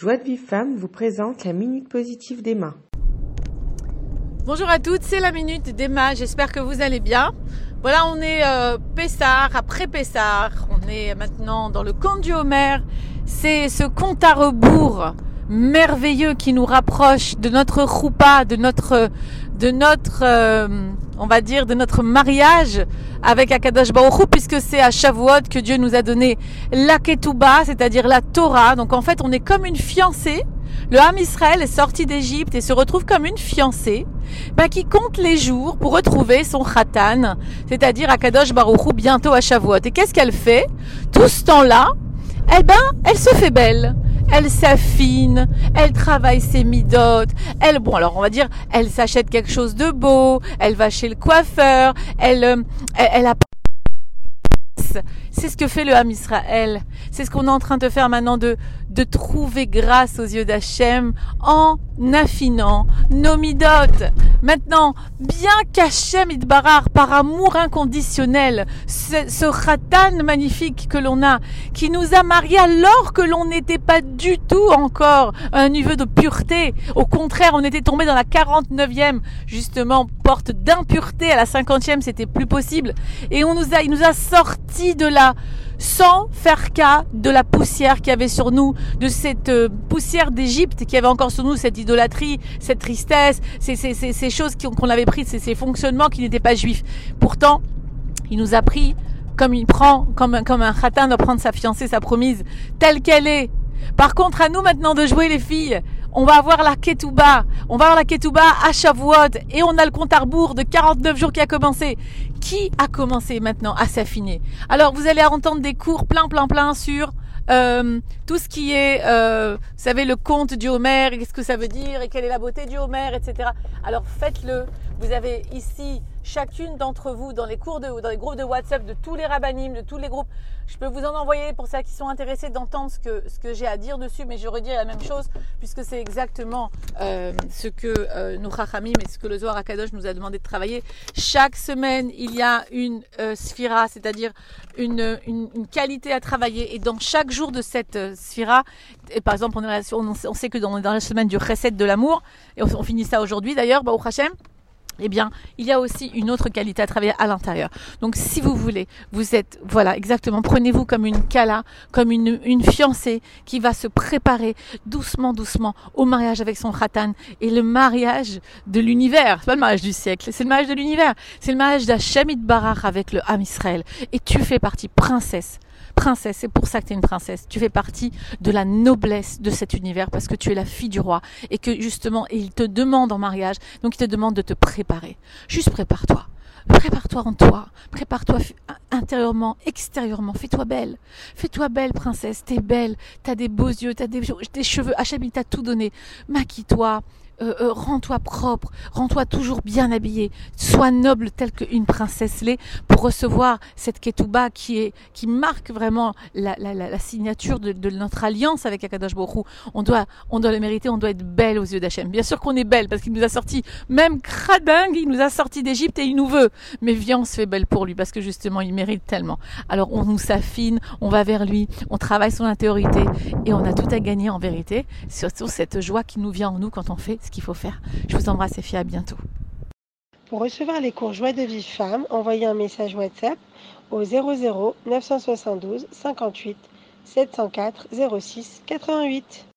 Joie de Vive Femme vous présente la Minute Positive d'Emma. Bonjour à toutes, c'est la Minute d'Emma, j'espère que vous allez bien. Voilà, on est euh, Pessard, après Pessard, on est maintenant dans le camp du Homer. C'est ce compte à rebours merveilleux qui nous rapproche de notre roupa, de notre, de notre, euh, on va dire, de notre mariage avec Akadosh Baruch Hu, puisque c'est à Shavuot que Dieu nous a donné la Ketouba, c'est-à-dire la Torah. Donc en fait, on est comme une fiancée. Le Ham Israël est sorti d'Égypte et se retrouve comme une fiancée bah, qui compte les jours pour retrouver son khatan, c'est-à-dire Akadosh Baruch Hu bientôt à Shavuot. Et qu'est-ce qu'elle fait? Tout ce temps-là, eh ben, elle se fait belle elle s'affine, elle travaille ses midotes, elle, bon alors on va dire, elle s'achète quelque chose de beau, elle va chez le coiffeur, elle, euh, elle, elle a c'est ce que fait le Ham Israël. C'est ce qu'on est en train de faire maintenant de, de trouver grâce aux yeux d'Hachem en affinant nos midotes. Maintenant, bien qu'Hachem Idbarar, par amour inconditionnel, ce, ce magnifique que l'on a, qui nous a mariés alors que l'on n'était pas du tout encore à un niveau de pureté. Au contraire, on était tombé dans la 49e, justement, porte d'impureté. À la 50e, c'était plus possible. Et on nous a, il nous a sorti de là sans faire cas de la poussière qu'il y avait sur nous, de cette euh, poussière d'Égypte qui avait encore sur nous, cette idolâtrie, cette tristesse, ces, ces, choses qu'on avait prises, ces, ces fonctionnements qui n'étaient pas juifs. Pourtant, il nous a pris comme il prend, comme, comme un khatin doit prendre sa fiancée, sa promise, telle qu'elle est. Par contre, à nous maintenant de jouer les filles. On va avoir la ketouba. On va avoir la ketouba à Shavuot. Et on a le compte à rebours de 49 jours qui a commencé. Qui a commencé maintenant à s'affiner? Alors, vous allez entendre des cours plein, plein, plein sur euh, tout ce qui est, euh, vous savez, le conte du Homer, qu'est-ce que ça veut dire? Et quelle est la beauté du Homer, etc. Alors faites-le. Vous avez ici chacune d'entre vous dans les cours de, dans les groupes de WhatsApp de tous les rabbinim, de tous les groupes. Je peux vous en envoyer pour ceux qui sont intéressés d'entendre ce que, j'ai à dire dessus, mais je redis la même chose puisque c'est exactement euh, ce que euh, nous rachamim et ce que le Zohar Akadosh nous a demandé de travailler. Chaque semaine, il y a une euh, sphira, c'est-à-dire une, qualité à travailler et dans chaque jour de cette euh, sphira, par exemple, on, sait que dans, la semaine du recette de l'amour, et on, finit ça aujourd'hui d'ailleurs, au Hachem, eh bien, il y a aussi une autre qualité à travailler à l'intérieur. Donc, si vous voulez, vous êtes, voilà, exactement, prenez-vous comme une kala, comme une, une fiancée qui va se préparer doucement, doucement au mariage avec son khatan et le mariage de l'univers. C'est pas le mariage du siècle, c'est le mariage de l'univers. C'est le mariage d'Hachem Barach avec le Ham Israël. Et tu fais partie, princesse princesse, c'est pour ça que tu es une princesse. Tu fais partie de la noblesse de cet univers parce que tu es la fille du roi et que justement, il te demande en mariage, donc il te demande de te préparer. Juste prépare-toi. Prépare-toi en toi, prépare-toi intérieurement, extérieurement, fais-toi belle, fais-toi belle princesse, t'es belle, t'as des beaux yeux, t'as des, cheveux, Hachem il t'a tout donné, maquille-toi, euh, euh, rends-toi propre, rends-toi toujours bien habillé, sois noble telle qu'une princesse l'est pour recevoir cette ketouba qui est qui marque vraiment la, la, la, signature de, de, notre alliance avec Akadosh Baruch On doit on doit le mériter, on doit être belle aux yeux d'Hachem. Bien sûr qu'on est belle parce qu'il nous a sorti même cradingue, il nous a sorti d'Égypte et il nous veut. Mais viens, on se fait belle pour lui parce que justement il mérite tellement. Alors on nous s'affine, on va vers lui, on travaille son intériorité et on a tout à gagner en vérité, surtout cette joie qui nous vient en nous quand on fait qu'il faut faire. Je vous embrasse et à bientôt. Pour recevoir les cours Joie de Vive Femme, envoyez un message WhatsApp au 00 972 58 704 06 88.